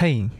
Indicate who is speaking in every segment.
Speaker 1: 嘿，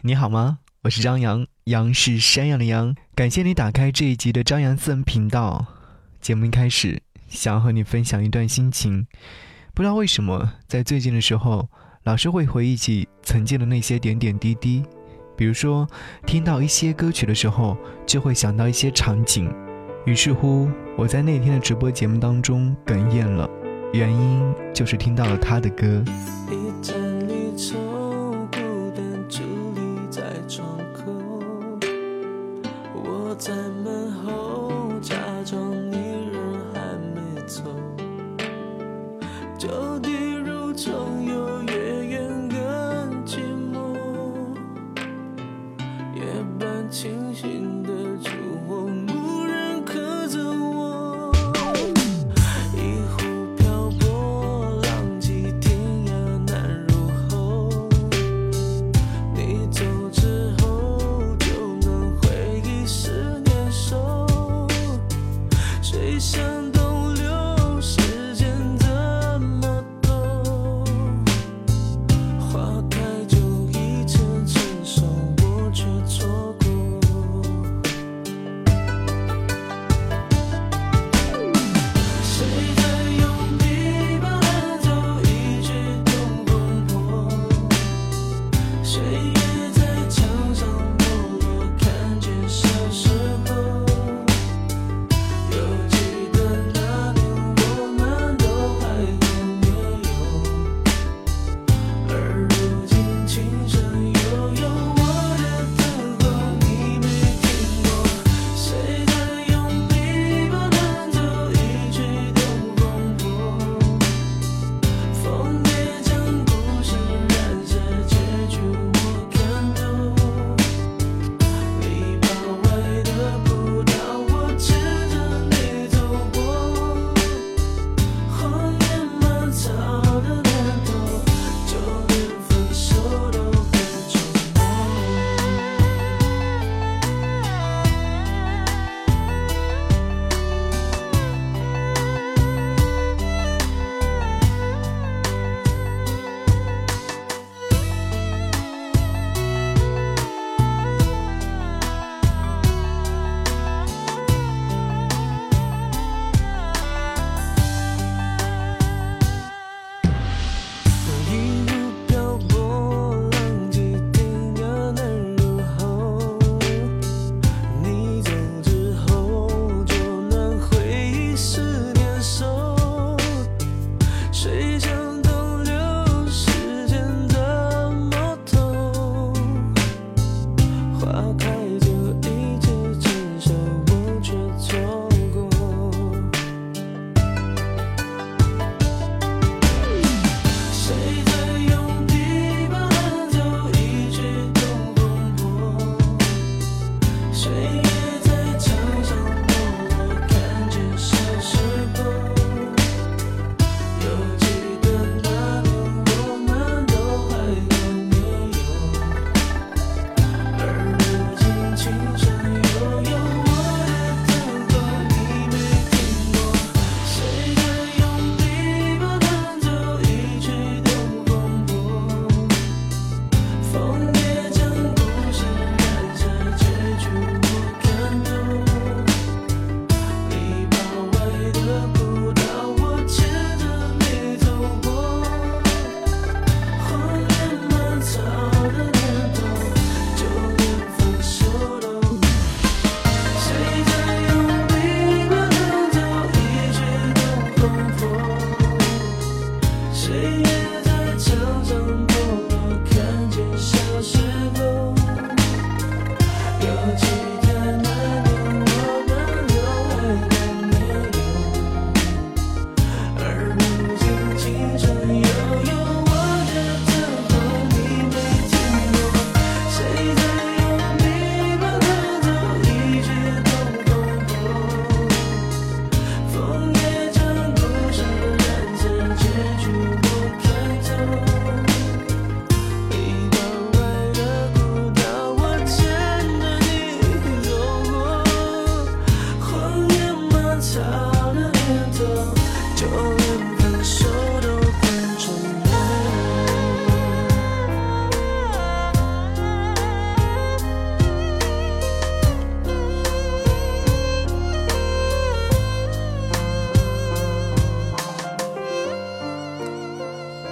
Speaker 1: 你好吗？我是张扬，杨是山羊的羊。感谢你打开这一集的张扬私人频道。节目一开始，想要和你分享一段心情。不知道为什么，在最近的时候，老是会回忆起曾经的那些点点滴滴。比如说，听到一些歌曲的时候，就会想到一些场景。于是乎，我在那天的直播节目当中哽咽了，原因就是听到了他的歌。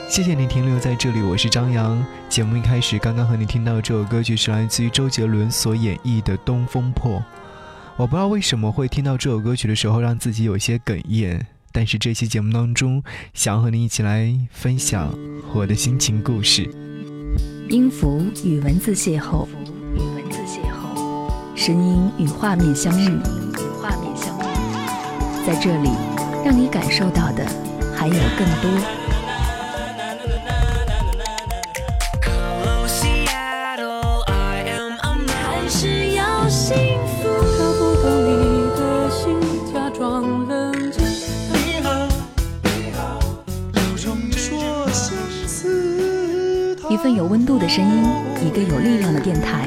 Speaker 2: 谢谢你停留在这里，我是张扬。节目一开始，刚刚和你听到这首歌曲是来自于周杰伦所演绎的《东风破》。我不知道为什么会听到这首歌曲的时候让自己有些哽咽，但是这期节目当中，想和你一起来分享我的心情故事。
Speaker 3: 音符与文字邂逅，与文字邂逅，声音与画面相遇，与画面相遇，在这里，让你感受到的还有更多。一份有温度的声音，一个有力量的电台，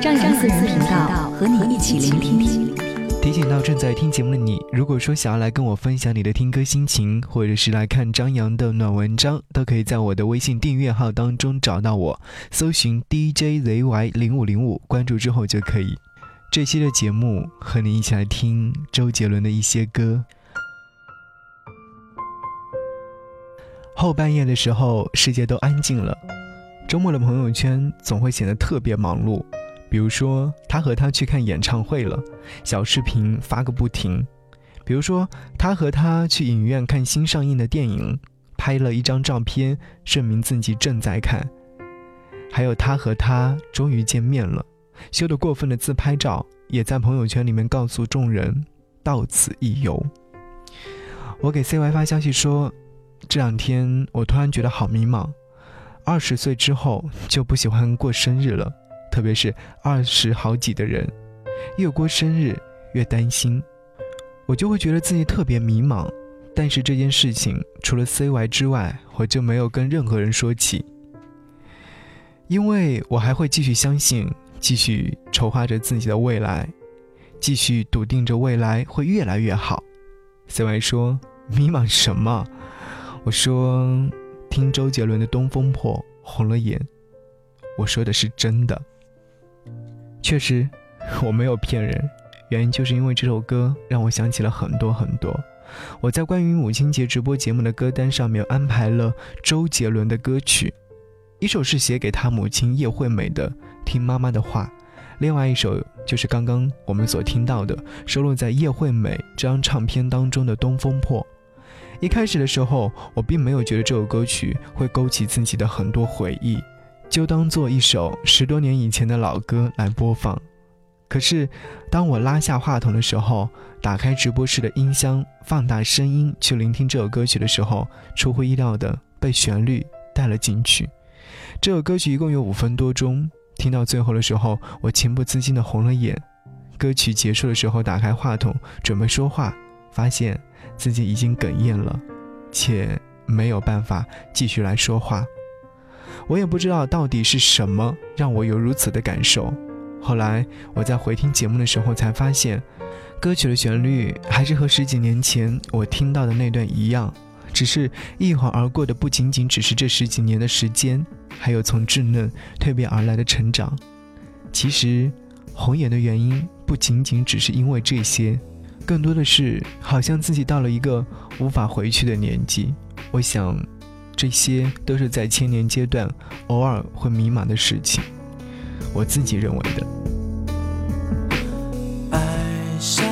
Speaker 3: 张扬私人频道和你一起聆听。
Speaker 2: 提醒到正在听节目的你，如果说想要来跟我分享你的听歌心情，或者是来看张扬的暖文章，都可以在我的微信订阅号当中找到我，搜寻 DJZY 零五零五，关注之后就可以。这期的节目和你一起来听周杰伦的一些歌。后半夜的时候，世界都安静了。周末的朋友圈总会显得特别忙碌，比如说他和他去看演唱会了，小视频发个不停；比如说他和他去影院看新上映的电影，拍了一张照片证明自己正在看；还有他和他终于见面了，修的过分的自拍照也在朋友圈里面告诉众人到此一游。我给 CY 发消息说，这两天我突然觉得好迷茫。二十岁之后就不喜欢过生日了，特别是二十好几的人，越过生日越担心，我就会觉得自己特别迷茫。但是这件事情除了 CY 之外，我就没有跟任何人说起，因为我还会继续相信，继续筹划着自己的未来，继续笃定着未来会越来越好。CY 说：“迷茫什么？”我说。听周杰伦的《东风破》红了眼，我说的是真的。确实，我没有骗人，原因就是因为这首歌让我想起了很多很多。我在关于母亲节直播节目的歌单上面安排了周杰伦的歌曲，一首是写给他母亲叶惠美的《听妈妈的话》，另外一首就是刚刚我们所听到的收录在叶惠美这张唱片当中的《东风破》。一开始的时候，我并没有觉得这首歌曲会勾起自己的很多回忆，就当做一首十多年以前的老歌来播放。可是，当我拉下话筒的时候，打开直播室的音箱，放大声音去聆听这首歌曲的时候，出乎意料的被旋律带了进去。这首歌曲一共有五分多钟，听到最后的时候，我情不自禁的红了眼。歌曲结束的时候，打开话筒准备说话，发现。自己已经哽咽了，且没有办法继续来说话。我也不知道到底是什么让我有如此的感受。后来我在回听节目的时候才发现，歌曲的旋律还是和十几年前我听到的那段一样，只是一晃而过的不仅仅只是这十几年的时间，还有从稚嫩蜕变而来的成长。其实，红眼的原因不仅仅只是因为这些。更多的是，好像自己到了一个无法回去的年纪。我想，这些都是在青年阶段偶尔会迷茫的事情。我自己认为的。
Speaker 1: 爱像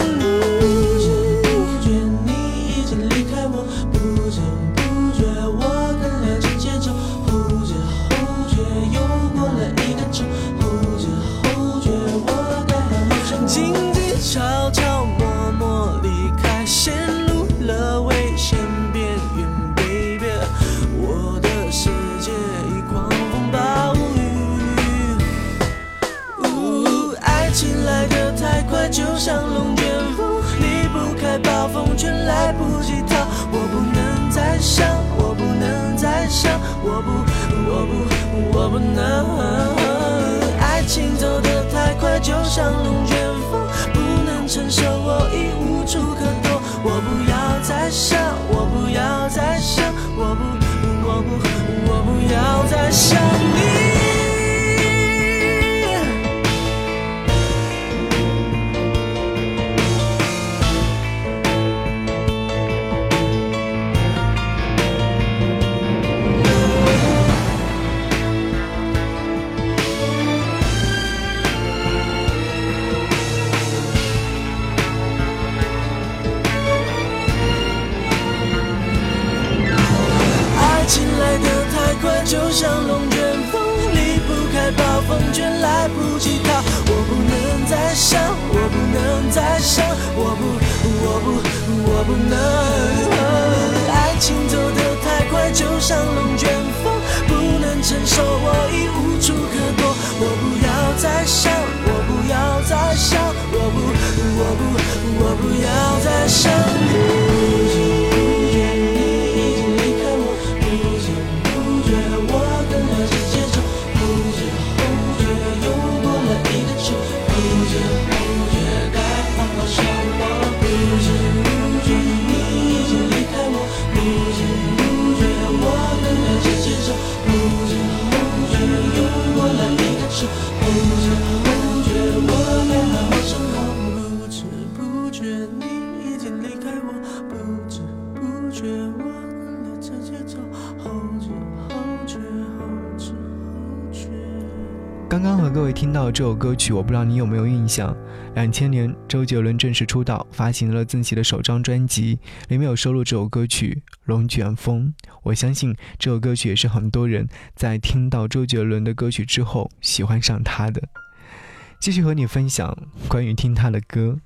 Speaker 1: 想，我不能再想，我不，我不，我不能。爱情走得太快，就像龙卷风，不能承受，我已无处可躲。我不要再想，我不要再想，我不，我不，我不要再想你。
Speaker 2: 这首歌曲，我不知道你有没有印象？两千年，周杰伦正式出道，发行了自己的首张专辑，里面有收录这首歌曲《龙卷风》。我相信这首歌曲也是很多人在听到周杰伦的歌曲之后喜欢上他的。继续和你分享关于听他的歌。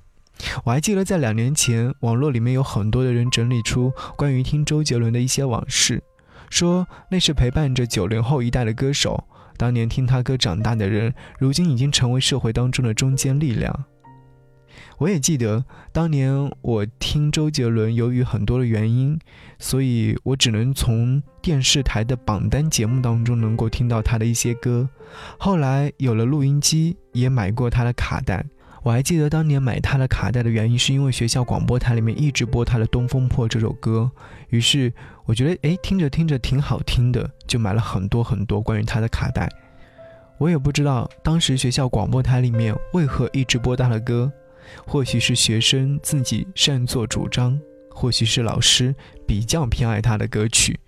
Speaker 2: 我还记得在两年前，网络里面有很多的人整理出关于听周杰伦的一些往事，说那是陪伴着九零后一代的歌手。当年听他歌长大的人，如今已经成为社会当中的中坚力量。我也记得当年我听周杰伦，由于很多的原因，所以我只能从电视台的榜单节目当中能够听到他的一些歌。后来有了录音机，也买过他的卡带。我还记得当年买他的卡带的原因，是因为学校广播台里面一直播他的《东风破》这首歌，于是我觉得诶，听着听着挺好听的，就买了很多很多关于他的卡带。我也不知道当时学校广播台里面为何一直播他的歌，或许是学生自己擅作主张，或许是老师比较偏爱他的歌曲。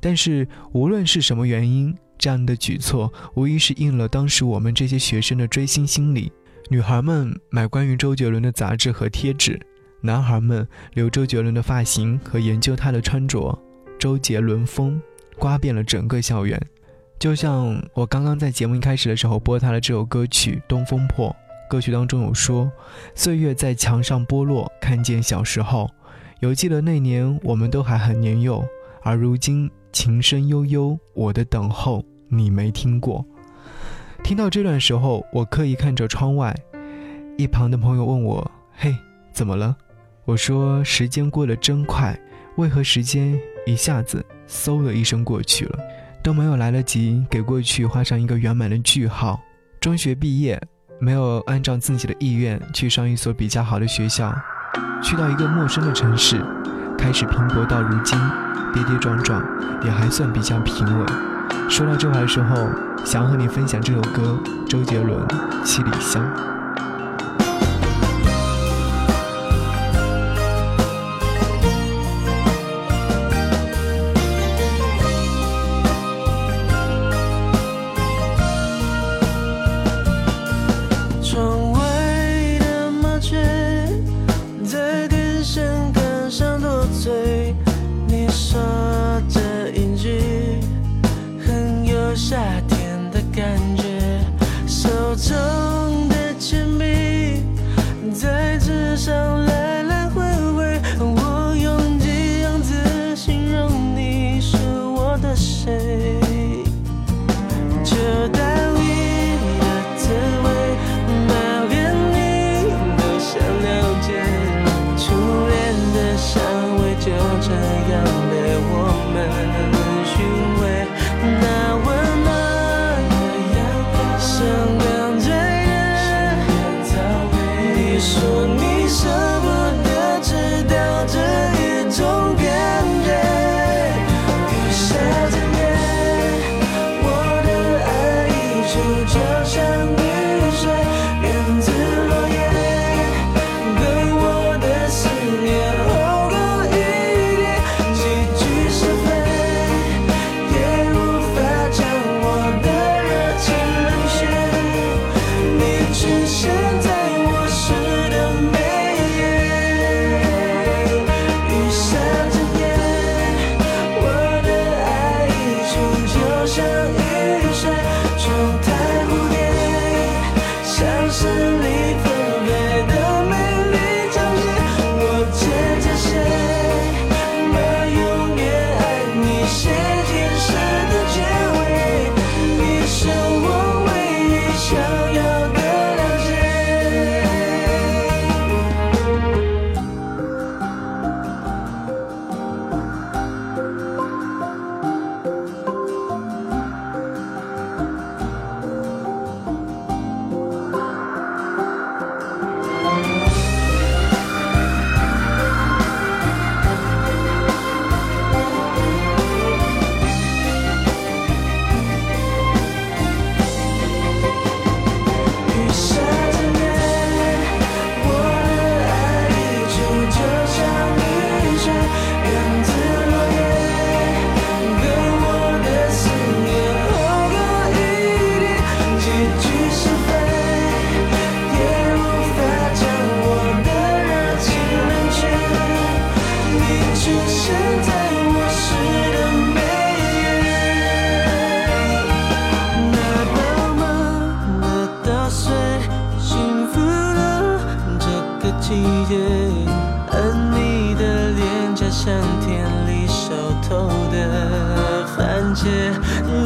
Speaker 2: 但是无论是什么原因，这样的举措无疑是应了当时我们这些学生的追星心理。女孩们买关于周杰伦的杂志和贴纸，男孩们留周杰伦的发型和研究他的穿着。周杰伦风刮遍了整个校园，就像我刚刚在节目一开始的时候播他的这首歌曲《东风破》，歌曲当中有说：“岁月在墙上剥落，看见小时候。犹记得那年我们都还很年幼，而如今琴声悠悠，我的等候你没听过。”听到这段时候，我刻意看着窗外，一旁的朋友问我：“嘿，怎么了？”我说：“时间过得真快，为何时间一下子嗖的一声过去了，都没有来得及给过去画上一个圆满的句号？中学毕业，没有按照自己的意愿去上一所比较好的学校，去到一个陌生的城市，开始拼搏到如今，跌跌撞撞，也还算比较平稳。”说到这话的时候，想和你分享这首歌，周杰伦《七里香》。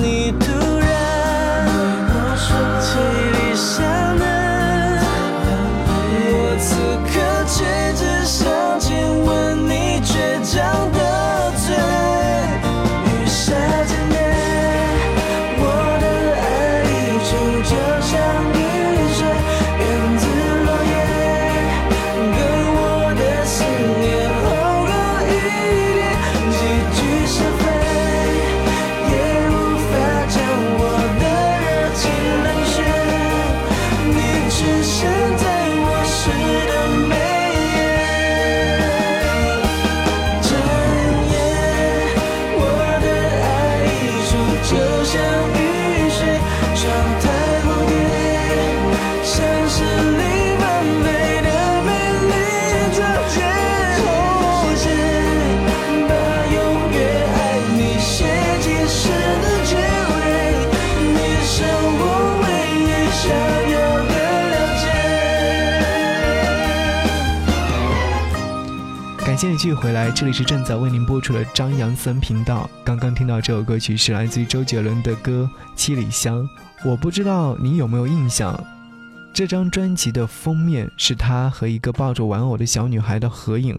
Speaker 1: 你突然对我
Speaker 2: 说起。续回来，这里是正在为您播出的张扬森频道。刚刚听到这首歌曲是来自于周杰伦的歌《七里香》，我不知道你有没有印象，这张专辑的封面是他和一个抱着玩偶的小女孩的合影。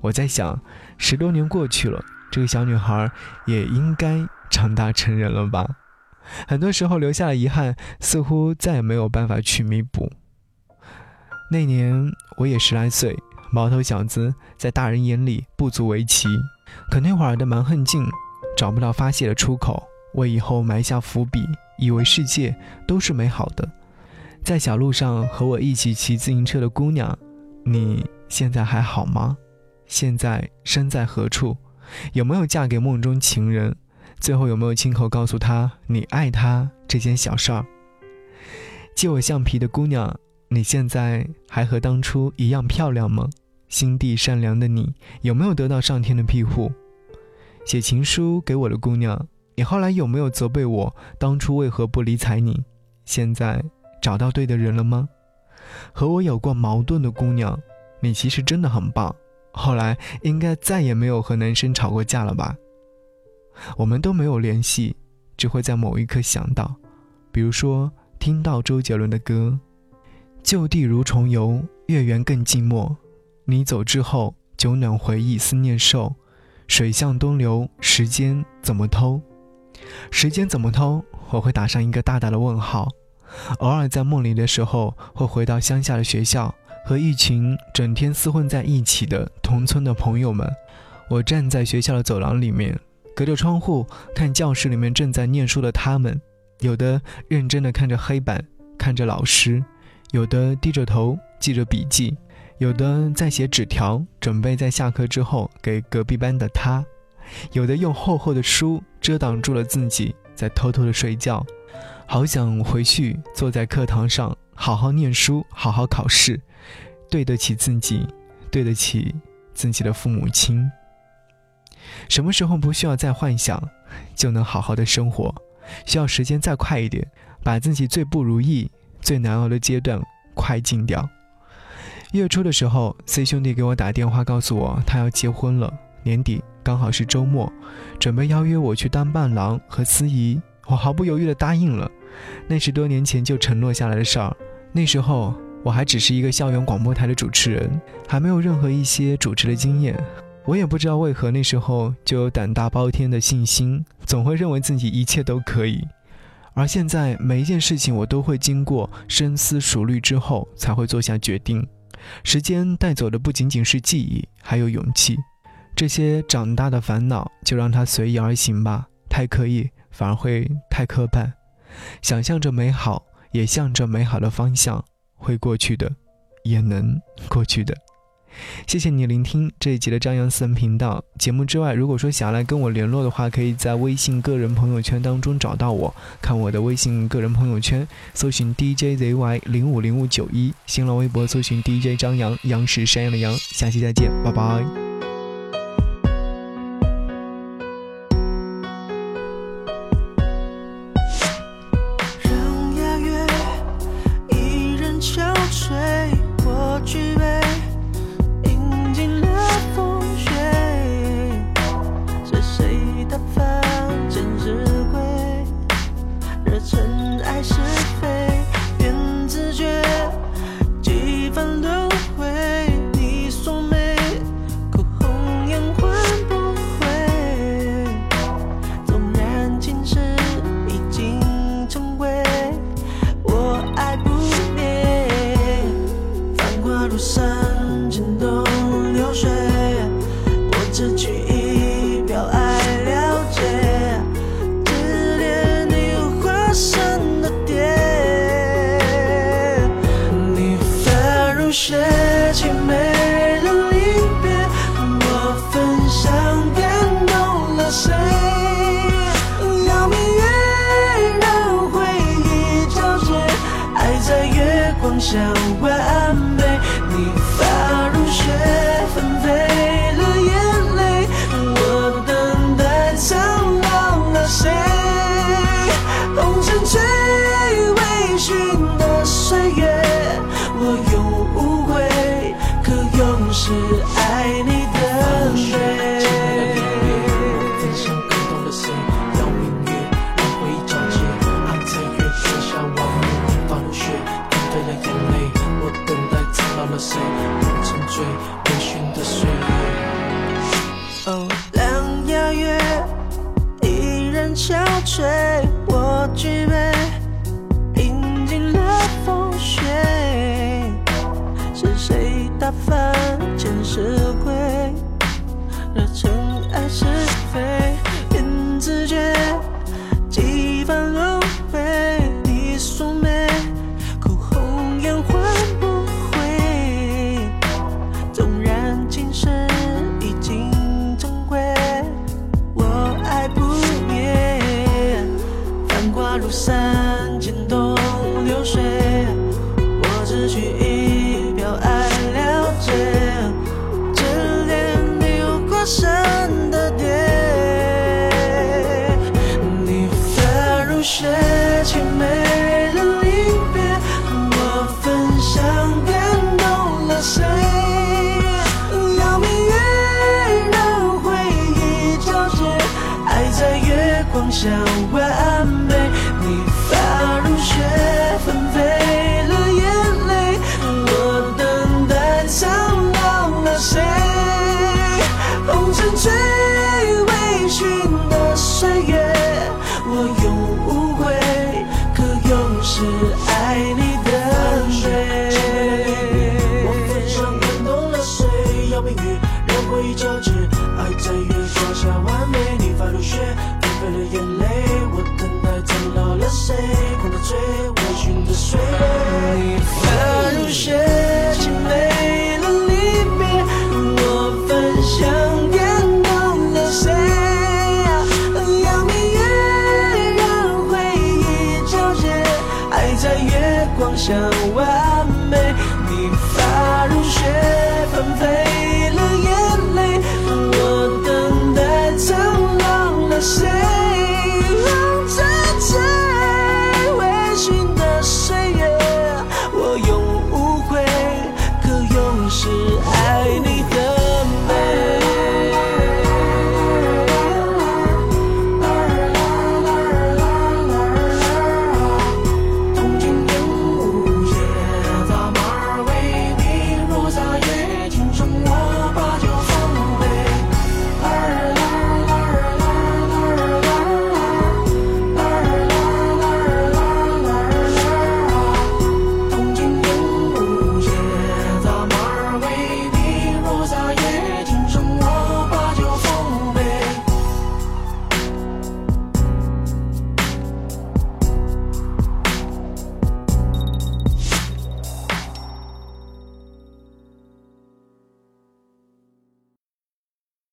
Speaker 2: 我在想，十多年过去了，这个小女孩也应该长大成人了吧？很多时候留下的遗憾，似乎再也没有办法去弥补。那年我也十来岁，毛头小子在大人眼里不足为奇，可那会儿的蛮横劲，找不到发泄的出口，为以后埋下伏笔，以为世界都是美好的。在小路上和我一起骑自行车的姑娘，你现在还好吗？现在身在何处？有没有嫁给梦中情人？最后有没有亲口告诉他你爱他这件小事儿？借我橡皮的姑娘，你现在还和当初一样漂亮吗？心地善良的你，有没有得到上天的庇护？写情书给我的姑娘，你后来有没有责备我当初为何不理睬你？现在找到对的人了吗？和我有过矛盾的姑娘，你其实真的很棒。后来应该再也没有和男生吵过架了吧？我们都没有联系，只会在某一刻想到，比如说听到周杰伦的歌，旧地如重游，月圆更寂寞。你走之后，酒暖回忆，思念瘦。水向东流，时间怎么偷？时间怎么偷？我会打上一个大大的问号。偶尔在梦里的时候，会回到乡下的学校，和一群整天厮混在一起的同村的朋友们。我站在学校的走廊里面，隔着窗户看教室里面正在念书的他们，有的认真的看着黑板，看着老师；有的低着头记着笔记。有的在写纸条，准备在下课之后给隔壁班的他；有的用厚厚的书遮挡住了自己，在偷偷的睡觉。好想回去，坐在课堂上，好好念书，好好考试，对得起自己，对得起自己的父母亲。什么时候不需要再幻想，就能好好的生活？需要时间再快一点，把自己最不如意、最难熬的阶段快进掉。月初的时候，C 兄弟给我打电话，告诉我他要结婚了。
Speaker 1: 年底刚好是周末，准备邀约我去当伴郎和司仪，我毫不犹豫地答应了。那是多年前就承诺下来的事儿，那时候我还只是一个校园广播台的主持人，还没有任何一些主持的经验。我也不知道为何那时候就有胆大包天的信心，总会认为自己一切都可以。而现在每一件事情，我都会经过深思熟虑之后才会做下决定。时间带走的不仅仅是记忆，还有勇气。这些长大的烦恼，就让它随意而行吧。太刻意，反而会太刻板。想象着美好，也向着美好的方向，会过去的，也能过去的。谢谢你聆听这一集的张扬私人频道节目之外，如果说想要来跟我联络的话，可以在微信个人朋友圈当中找到我，看我的微信个人朋友圈，搜寻 DJZY 零五零五九一，新浪微博搜寻 DJ 张扬，央视山羊的羊，下期再见，拜拜。